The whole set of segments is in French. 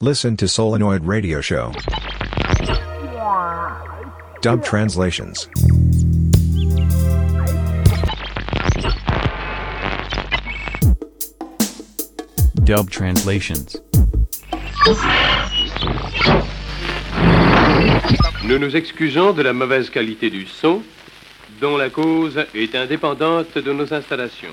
Listen to Solenoid Radio Show. Dub translations. Dub translations. Nous nous excusons de la mauvaise qualité du son, dont la cause est indépendante de nos installations.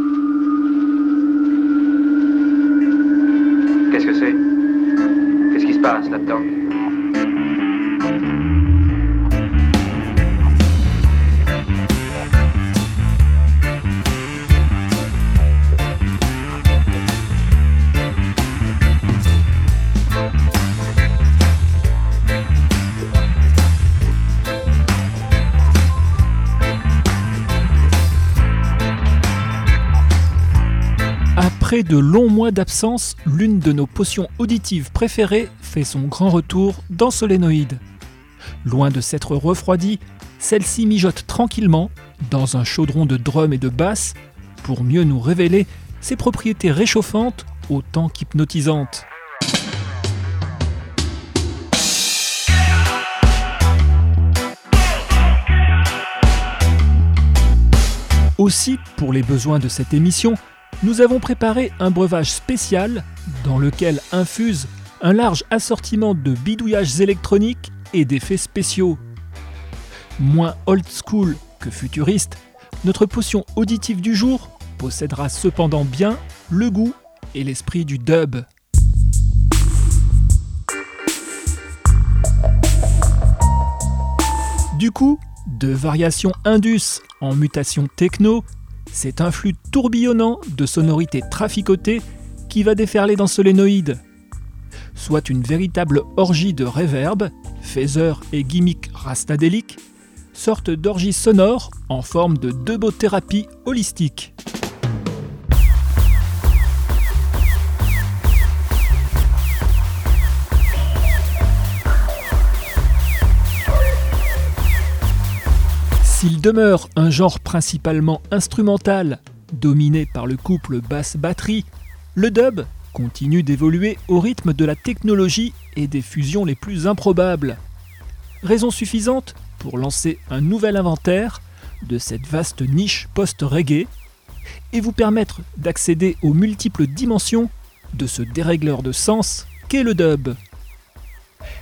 De longs mois d'absence, l'une de nos potions auditives préférées fait son grand retour dans Solénoïde. Loin de s'être refroidie, celle-ci mijote tranquillement dans un chaudron de drum et de basse pour mieux nous révéler ses propriétés réchauffantes autant qu'hypnotisantes. Aussi, pour les besoins de cette émission, nous avons préparé un breuvage spécial dans lequel infuse un large assortiment de bidouillages électroniques et d'effets spéciaux. Moins old school que futuriste, notre potion auditive du jour possédera cependant bien le goût et l'esprit du dub. Du coup, de variation indus en mutation techno, c'est un flux tourbillonnant de sonorités traficotées qui va déferler dans Solénoïde. Soit une véritable orgie de réverb, phaser et gimmick rastadélique, sorte d'orgie sonore en forme de debothérapie holistique. S'il demeure un genre principalement instrumental, dominé par le couple basse-batterie, le dub continue d'évoluer au rythme de la technologie et des fusions les plus improbables. Raison suffisante pour lancer un nouvel inventaire de cette vaste niche post-reggae et vous permettre d'accéder aux multiples dimensions de ce dérégleur de sens qu'est le dub.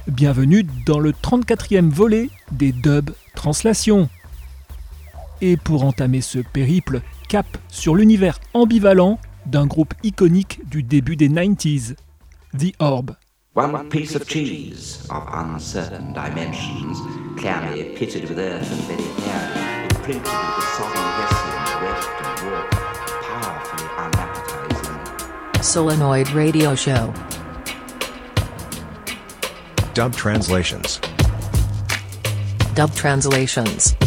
Bienvenue dans le 34e volet des dub translations. Et pour entamer ce périple, cap sur l'univers ambivalent d'un groupe iconique du début des 90s, The Orb. One piece of cheese of uncertain dimensions, clammy, pitted with earth and very hairy, imprinted with the sodden Hessian, weft and warp, powerfully unappetizing. Solenoid Radio Show. Dub translations. Dub translations.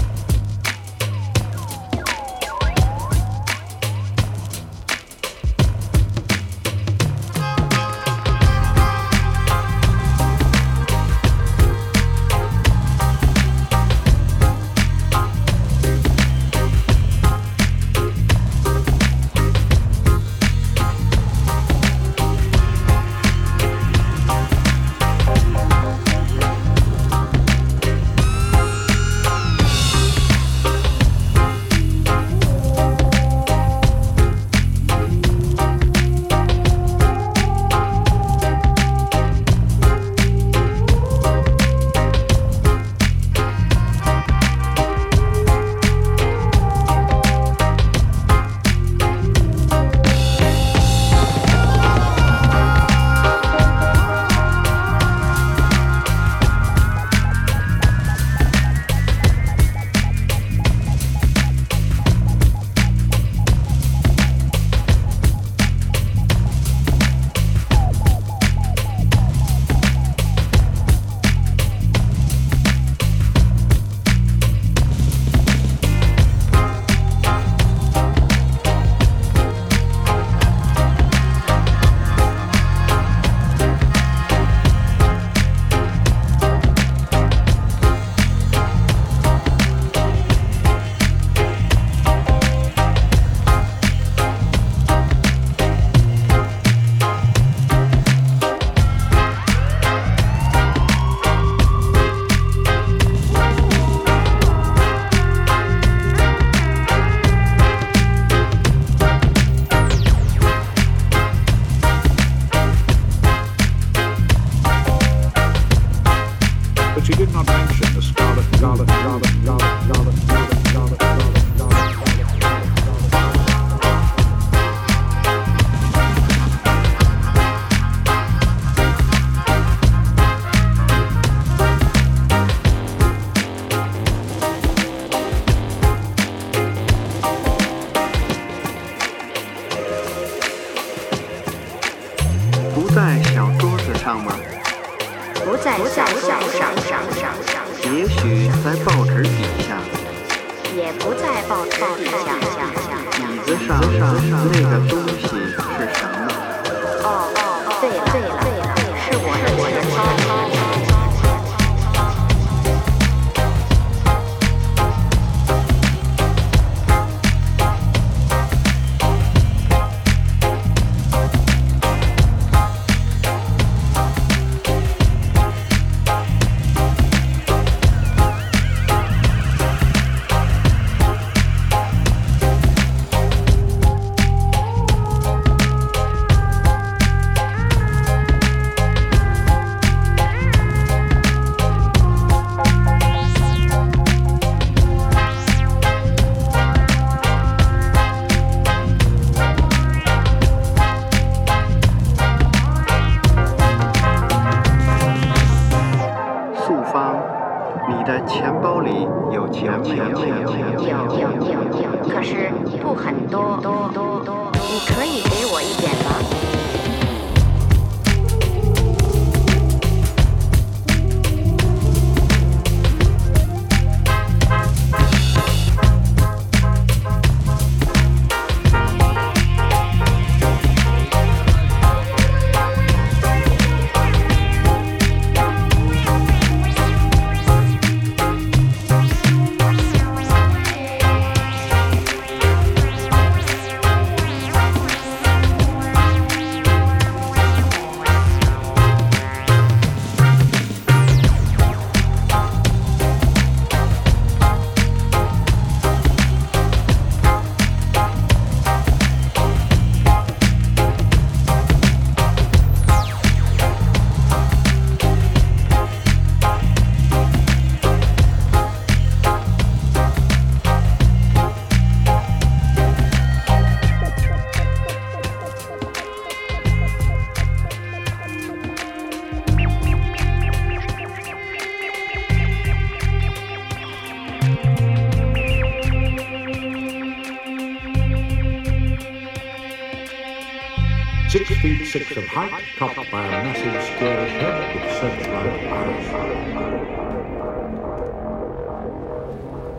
six feet six of height, topped by a massive squarish head with searchlight eyes.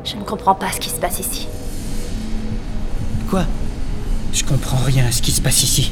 Je ne comprends pas ce qui se passe ici. Quoi? Je comprends rien à ce qui se passe ici.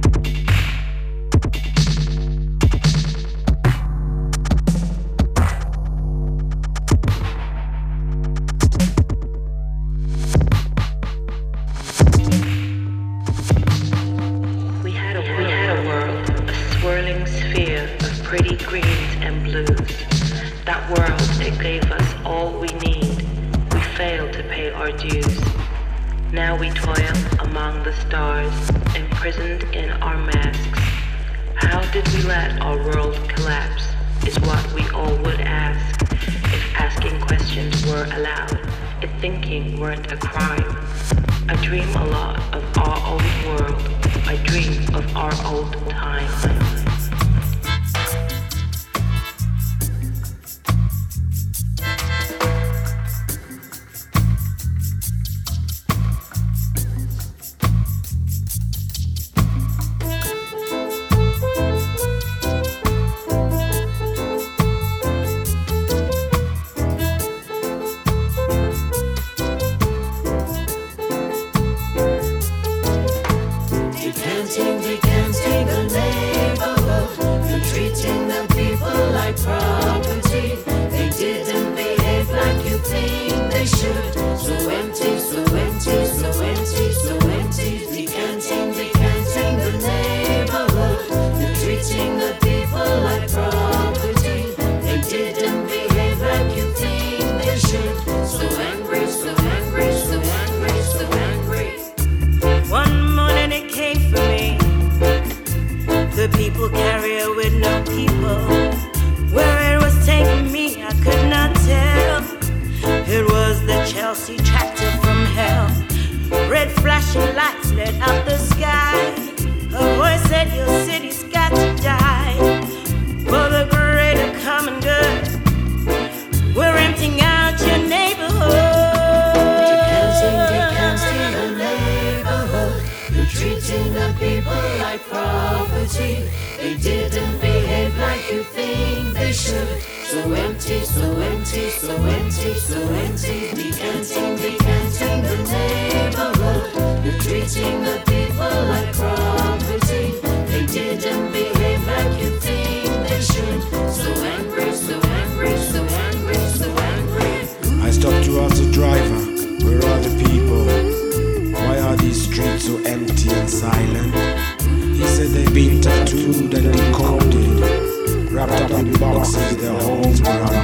food that they wrapped up in boxes their homes were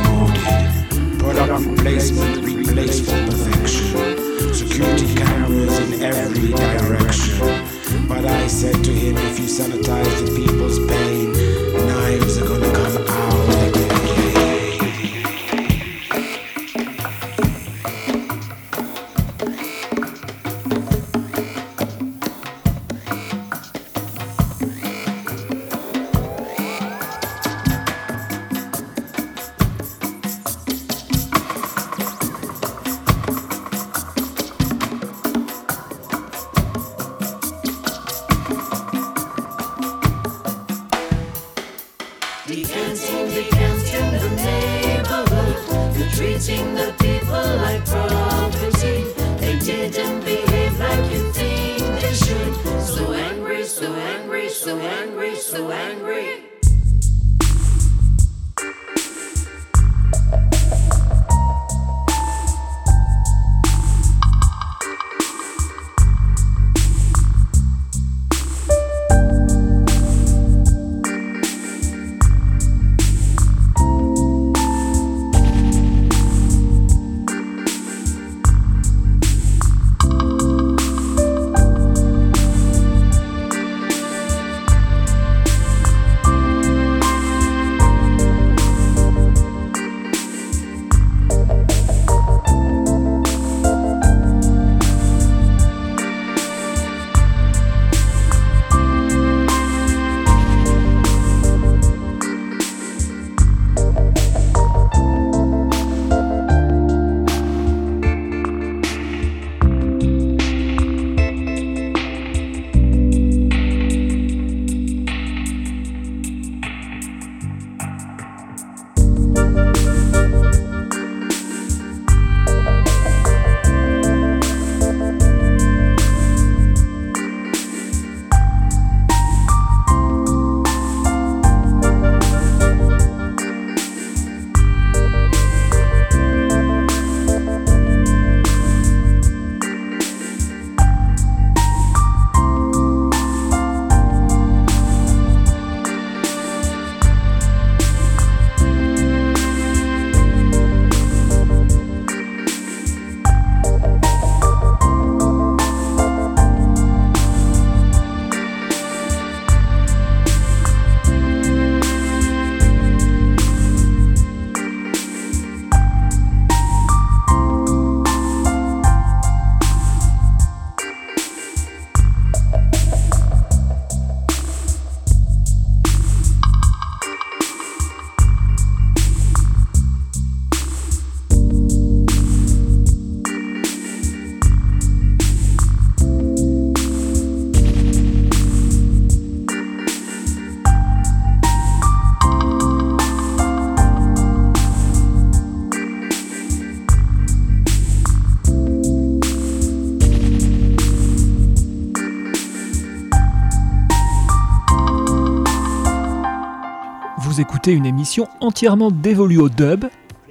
une émission entièrement dévolue au dub,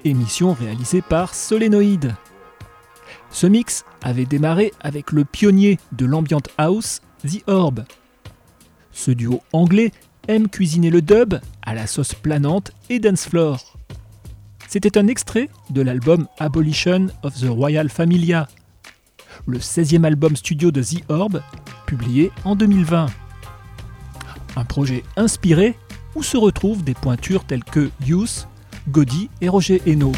émission réalisée par Solénoïde. Ce mix avait démarré avec le pionnier de l'ambient house, The Orb. Ce duo anglais aime cuisiner le dub à la sauce planante et dance floor. C'était un extrait de l'album Abolition of the Royal Familia, le 16e album studio de The Orb, publié en 2020. Un projet inspiré où se retrouvent des pointures telles que Youth, Godi et Roger Hainaut.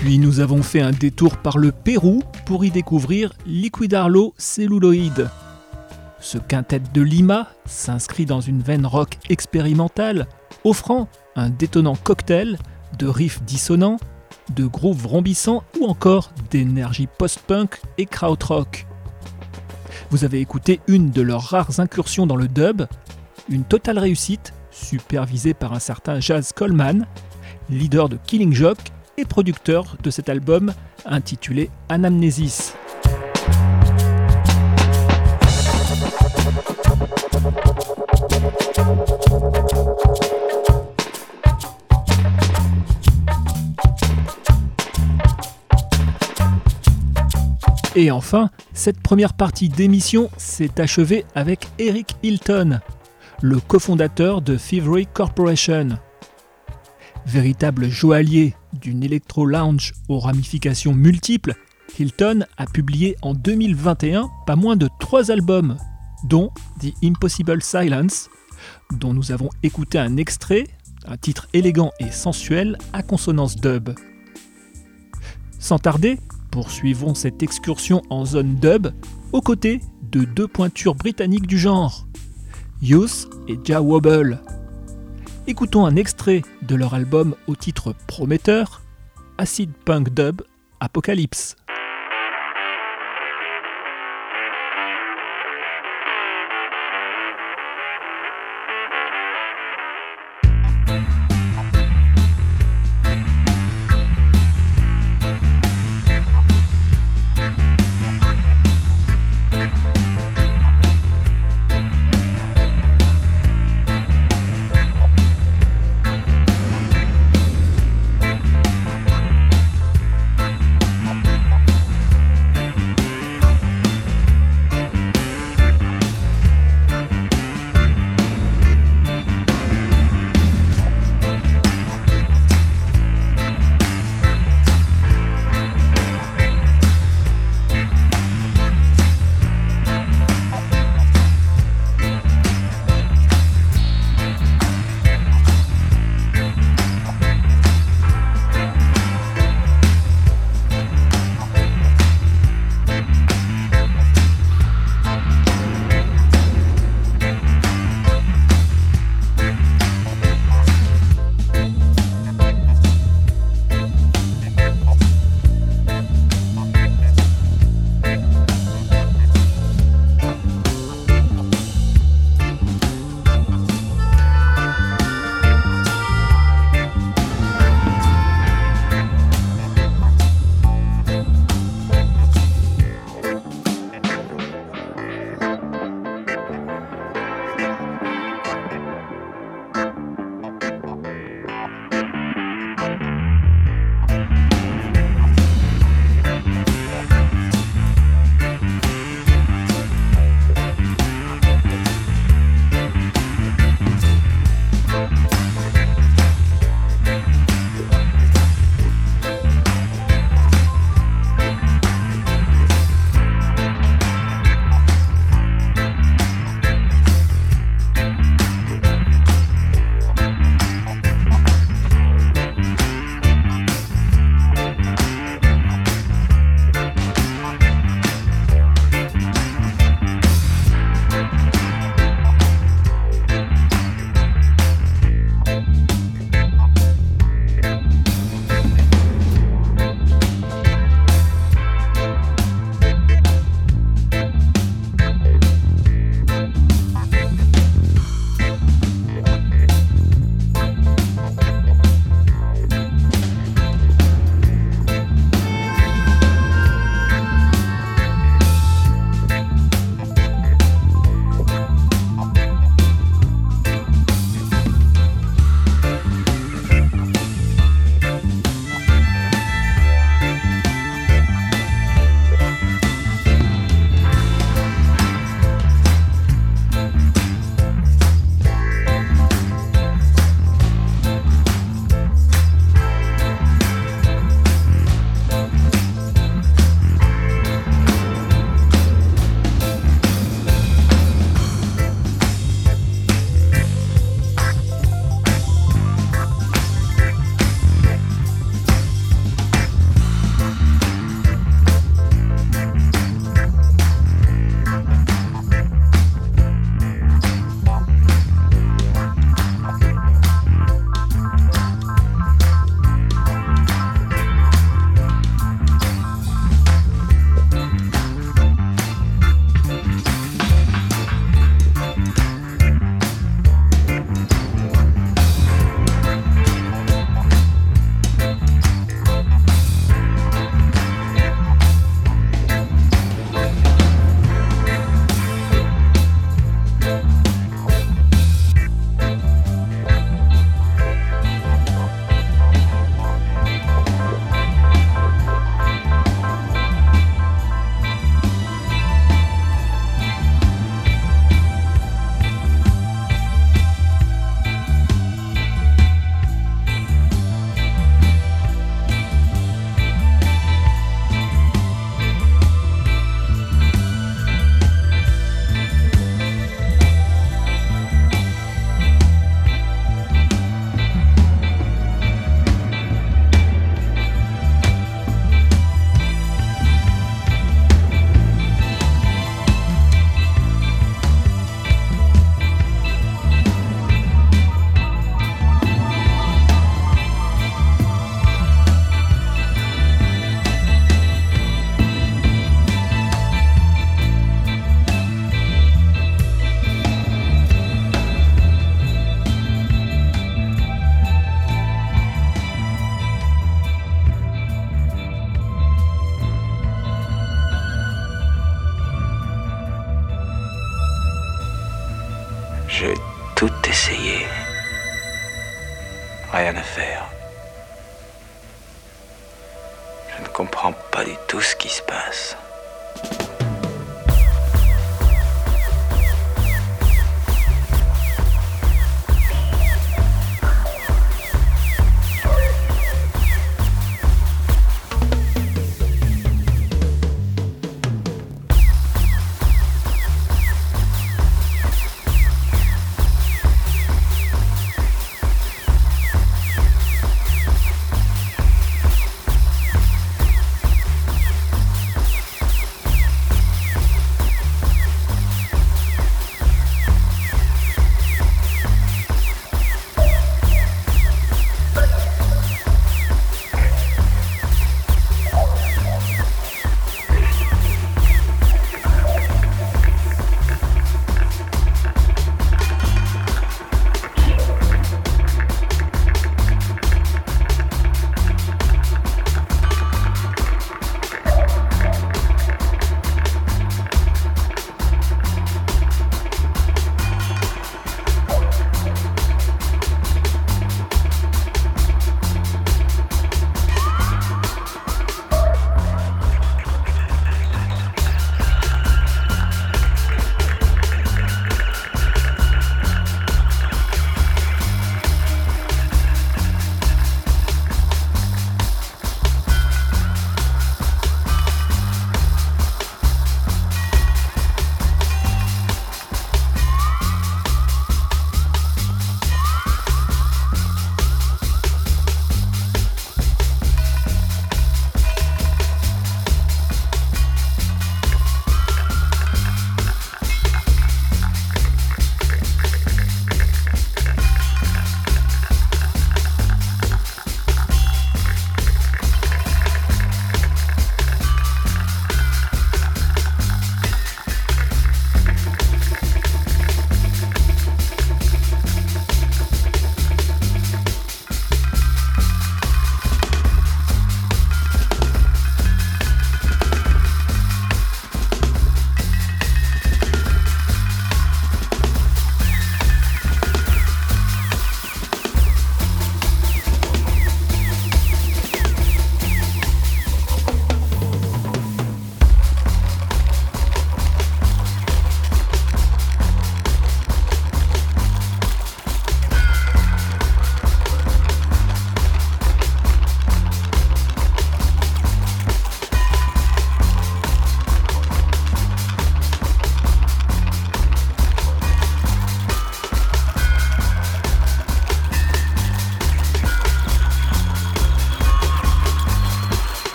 Puis nous avons fait un détour par le Pérou pour y découvrir Liquid Arlo Celluloid. Ce quintet de Lima s'inscrit dans une veine rock expérimentale, offrant un détonnant cocktail de riffs dissonants, de grooves rombissants ou encore d'énergie post-punk et krautrock. Vous avez écouté une de leurs rares incursions dans le dub, une totale réussite, supervisée par un certain Jazz Coleman, leader de Killing Joke et producteur de cet album intitulé Anamnesis. Et enfin, cette première partie d'émission s'est achevée avec Eric Hilton, le cofondateur de Thievery Corporation. Véritable joaillier d'une électro-lounge aux ramifications multiples, Hilton a publié en 2021 pas moins de trois albums, dont The Impossible Silence, dont nous avons écouté un extrait, un titre élégant et sensuel à consonance dub. Sans tarder, poursuivons cette excursion en zone dub aux côtés de deux pointures britanniques du genre, Youth et Ja Wobble. Écoutons un extrait de leur album au titre prometteur, Acid Punk Dub Apocalypse.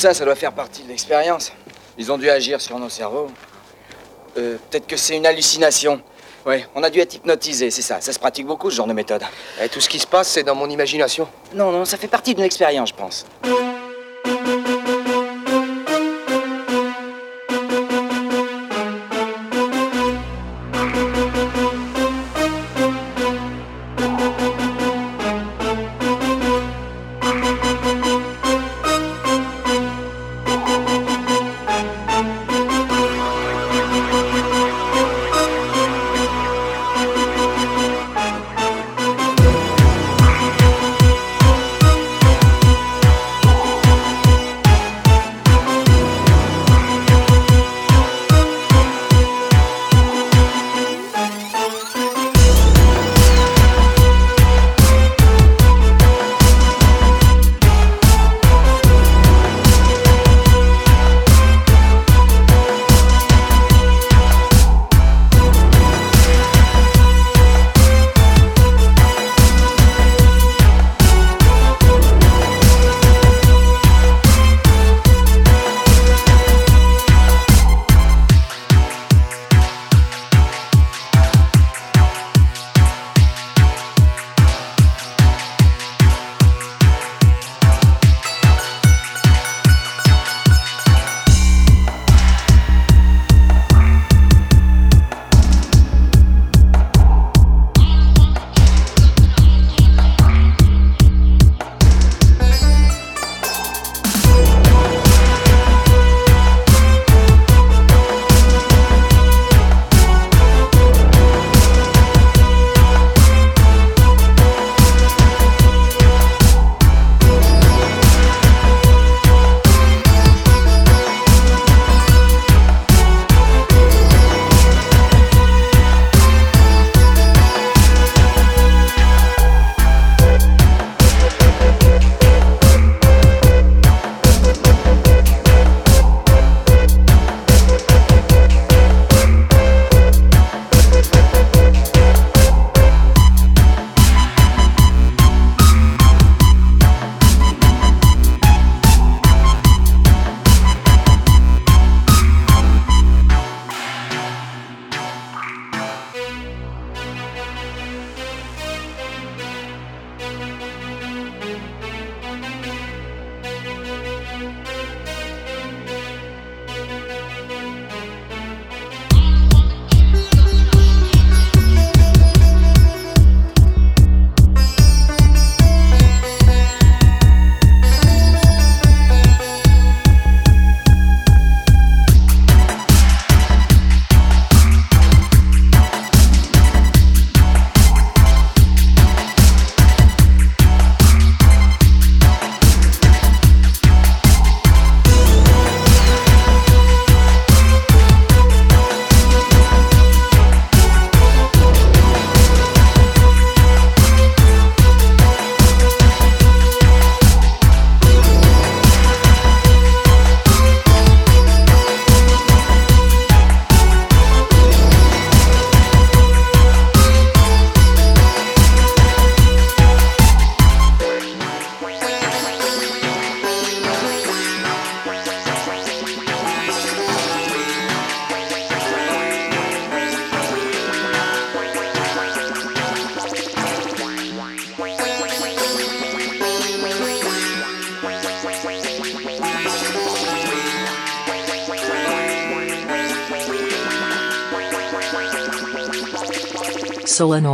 Ça, ça doit faire partie de l'expérience. Ils ont dû agir sur nos cerveaux. Euh, peut-être que c'est une hallucination. Ouais, on a dû être hypnotisé, c'est ça. Ça se pratique beaucoup, ce genre de méthode. Et tout ce qui se passe, c'est dans mon imagination. Non, non, ça fait partie d'une expérience, je pense.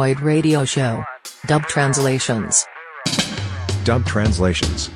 Solenoid Radio Show. Dub translations. Dub translations.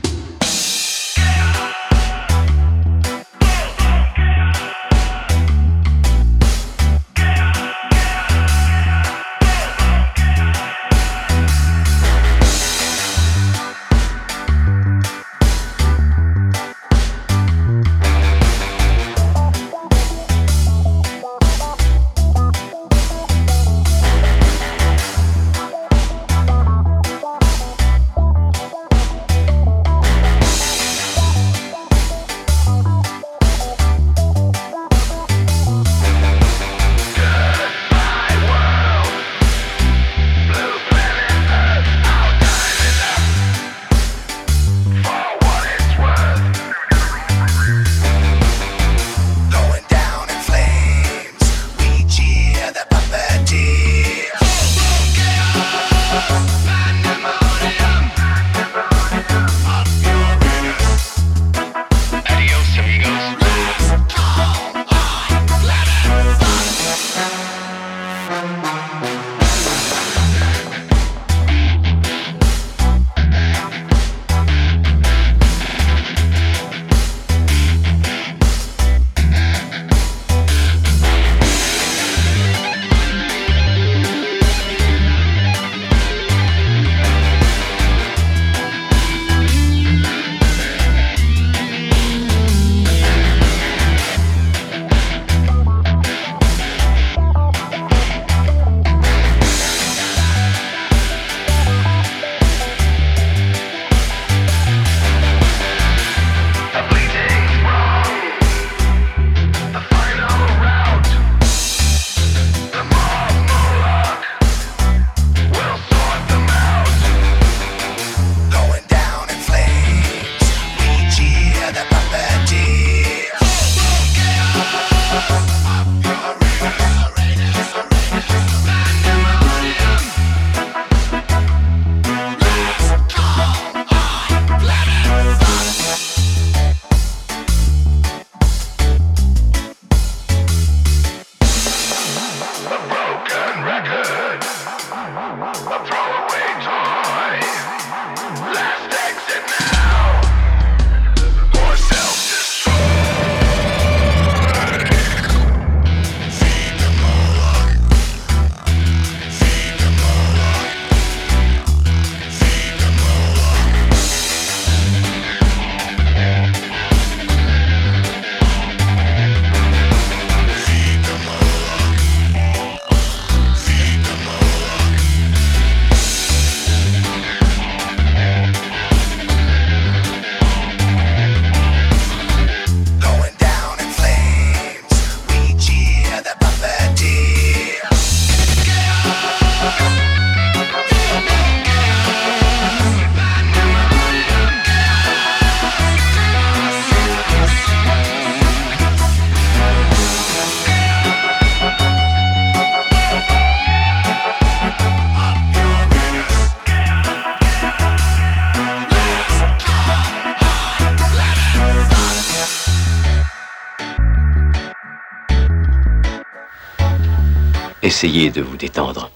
Essayez de vous détendre.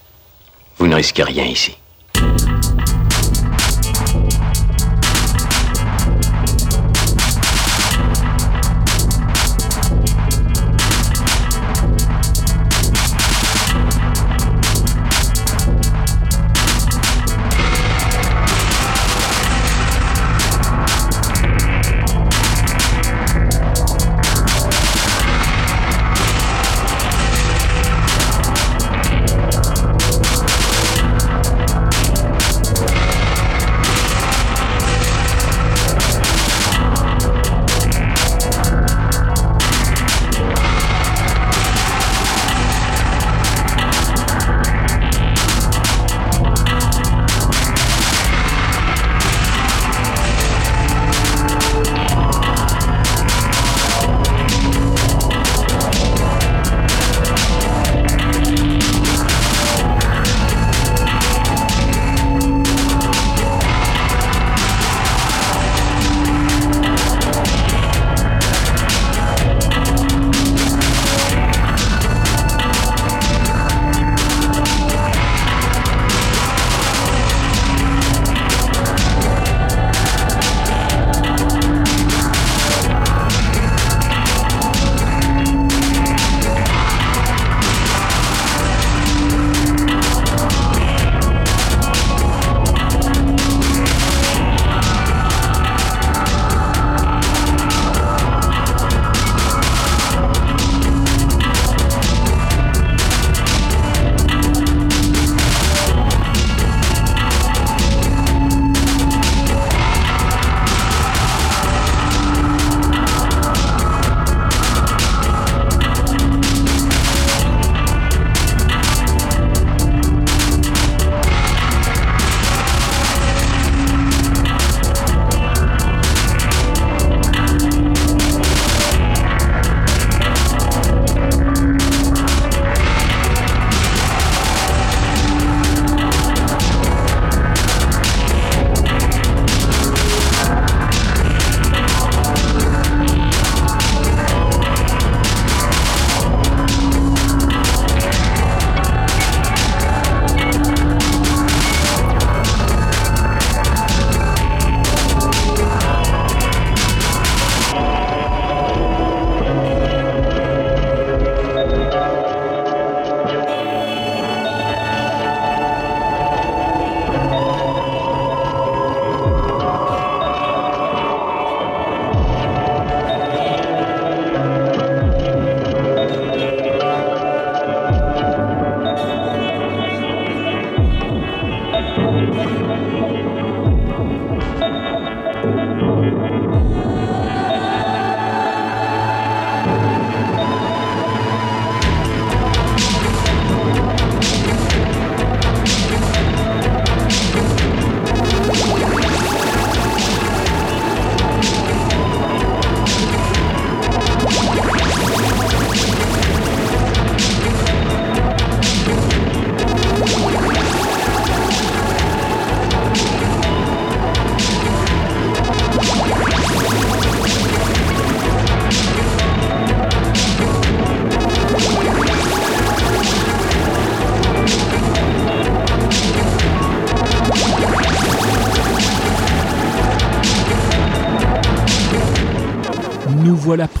Vous ne risquez rien ici.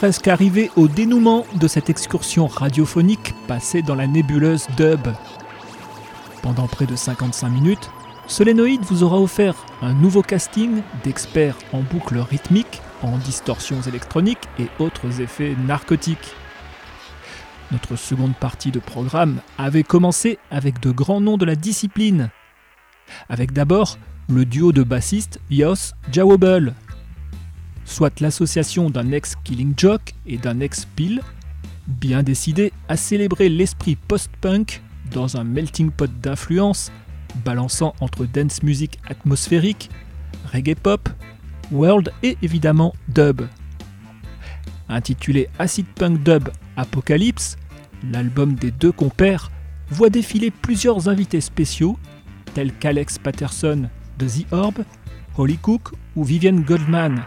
Presque arrivés au dénouement de cette excursion radiophonique passée dans la nébuleuse dub. Pendant près de 55 minutes, Solénoïde vous aura offert un nouveau casting d'experts en boucles rythmiques, en distorsions électroniques et autres effets narcotiques. Notre seconde partie de programme avait commencé avec de grands noms de la discipline. Avec d'abord le duo de bassistes Yos Jawobel, soit l'association d'un ex-Killing Joke et d'un ex-Pill, bien décidé à célébrer l'esprit post-punk dans un melting pot d'influences balançant entre dance music atmosphérique, reggae pop, world et évidemment dub. Intitulé Acid Punk Dub Apocalypse, l'album des deux compères voit défiler plusieurs invités spéciaux tels qu'Alex Patterson de The Orb, Holly Cook ou Vivienne Goldman.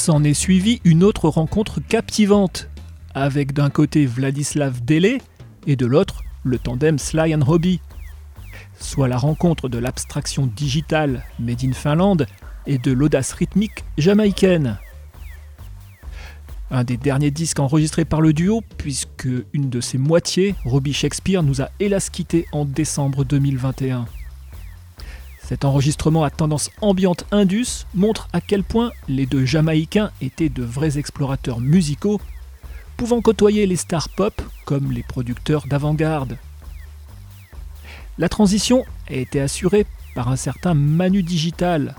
S'en est suivi une autre rencontre captivante, avec d'un côté Vladislav Dele et de l'autre le tandem Sly and Hobby. Soit la rencontre de l'abstraction digitale made in Finlande et de l'audace rythmique jamaïcaine. Un des derniers disques enregistrés par le duo, puisque une de ses moitiés, Robbie Shakespeare, nous a hélas quitté en décembre 2021. Cet enregistrement à tendance ambiante indus montre à quel point les deux Jamaïcains étaient de vrais explorateurs musicaux, pouvant côtoyer les stars pop comme les producteurs d'avant-garde. La transition a été assurée par un certain Manu Digital.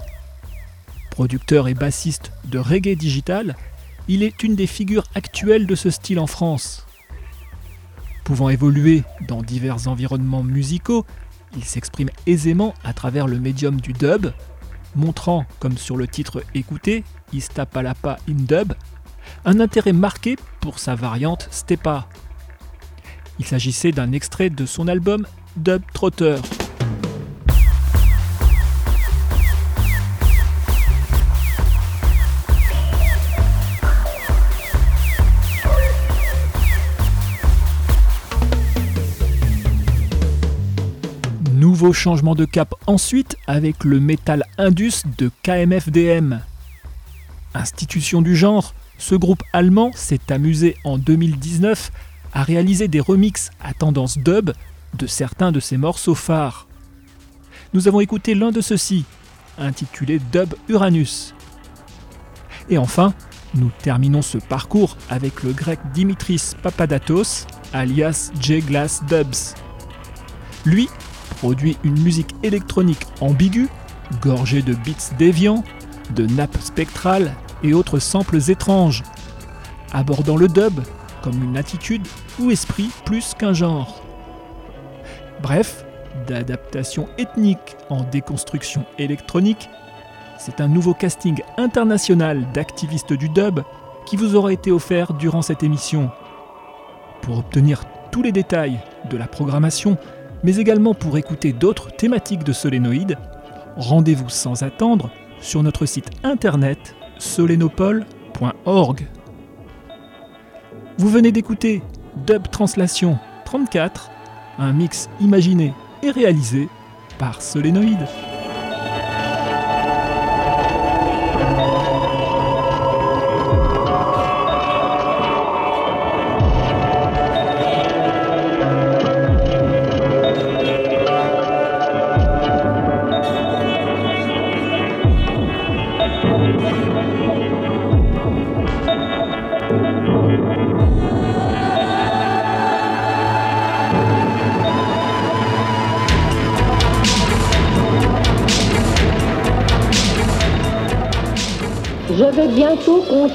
Producteur et bassiste de reggae digital, il est une des figures actuelles de ce style en France. Pouvant évoluer dans divers environnements musicaux, il s'exprime aisément à travers le médium du dub, montrant, comme sur le titre écouté, Istapalapa in dub, un intérêt marqué pour sa variante Stepa. Il s'agissait d'un extrait de son album Dub Trotter. Changement de cap ensuite avec le Metal Indus de KMFDM. Institution du genre, ce groupe allemand s'est amusé en 2019 à réaliser des remixes à tendance dub de certains de ses morceaux phares. Nous avons écouté l'un de ceux-ci, intitulé Dub Uranus. Et enfin, nous terminons ce parcours avec le grec Dimitris Papadatos, alias J Glass Dubs. Lui produit une musique électronique ambiguë, gorgée de beats déviants, de nappes spectrales et autres samples étranges, abordant le dub comme une attitude ou esprit plus qu'un genre. Bref, d'adaptation ethnique en déconstruction électronique, c'est un nouveau casting international d'activistes du dub qui vous aura été offert durant cette émission. Pour obtenir tous les détails de la programmation, mais également pour écouter d'autres thématiques de Solénoïde, rendez-vous sans attendre sur notre site internet solenopole.org. Vous venez d'écouter Dub Translation 34, un mix imaginé et réalisé par Solénoïde.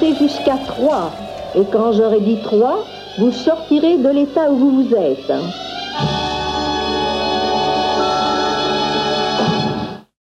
Jusqu'à trois. Et quand j'aurai dit trois, vous sortirez de l'état où vous vous êtes.